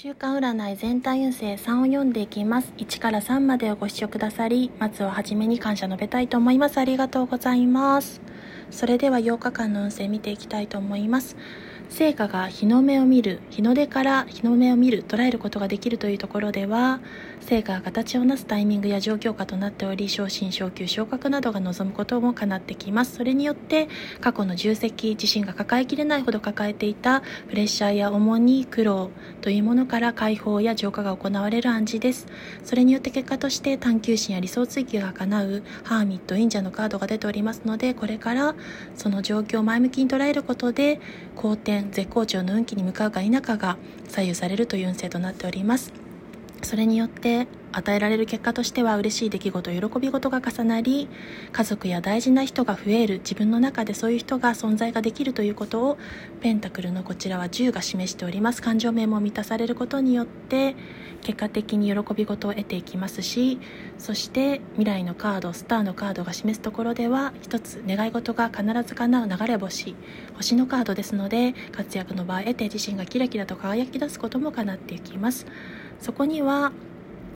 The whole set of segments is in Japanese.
週間占い全体運勢3を読んでいきます。1から3までをご視聴くださり、まずは初めに感謝述べたいと思います。ありがとうございます。それでは8日間の運勢見ていきたいと思います。成果が日の目を見る日の出から日の目を見る捉えることができるというところでは成果が形をなすタイミングや状況下となっており昇進昇級昇格などが望むことも叶ってきます。それによって過去の重責自身が抱えきれないほど抱えていたプレッシャーや重荷苦労というものから解放や浄化が行われる暗示です。それによって結果として探求心や理想追求が叶うハーミット忍者のカードが出ておりますのでこれからその状況を前向きに捉えることで好転絶好調の運気に向かうか否かが左右されるという運勢となっております。それによって与えられる結果としては嬉しい出来事喜び事が重なり家族や大事な人が増える自分の中でそういう人が存在ができるということをペンタクルのこちらは10が示しております。感情面も満たされることによって結果的に喜び事を得ていきますしそして未来のカードスターのカードが示すところでは一つ願い事が必ず叶う流れ星星のカードですので活躍の場合得て自身がキラキラと輝き出すことも叶っていきます。そこには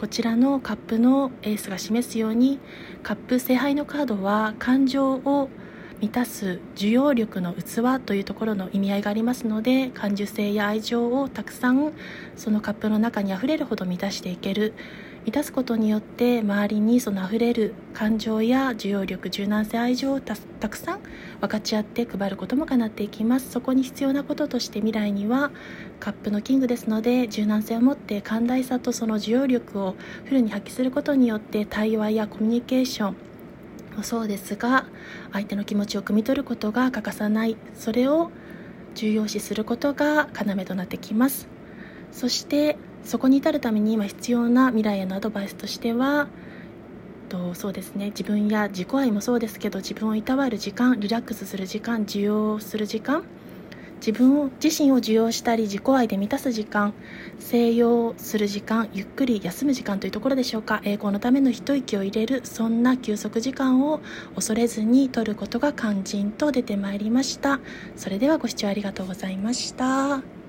こちらのカップのエースが示すようにカップ聖杯のカードは感情を満たす受容力の器というところの意味合いがありますので感受性や愛情をたくさんそのカップの中にあふれるほど満たしていける。満たすことによって周りにそのあふれる感情や需要力柔軟性愛情をたくさん分かち合って配ることも叶っていきます。そこに必要なこととして未来にはカップのキングですので柔軟性を持って寛大さとその需要力をフルに発揮することによって対話やコミュニケーションもそうですが相手の気持ちを汲み取ることが欠かさない。それを重要視することが要となってきます。そしてそこに至るために今必要な未来へのアドバイスとしてはとそうですね。自分や自己愛もそうですけど自分をいたわる時間リラックスする時間受容する時間自分を自身を受容したり自己愛で満たす時間静養する時間ゆっくり休む時間というところでしょうか。栄光のための一息を入れるそんな休息時間を恐れずに取ることが肝心と出てまいりました。それではご視聴ありがとうございました。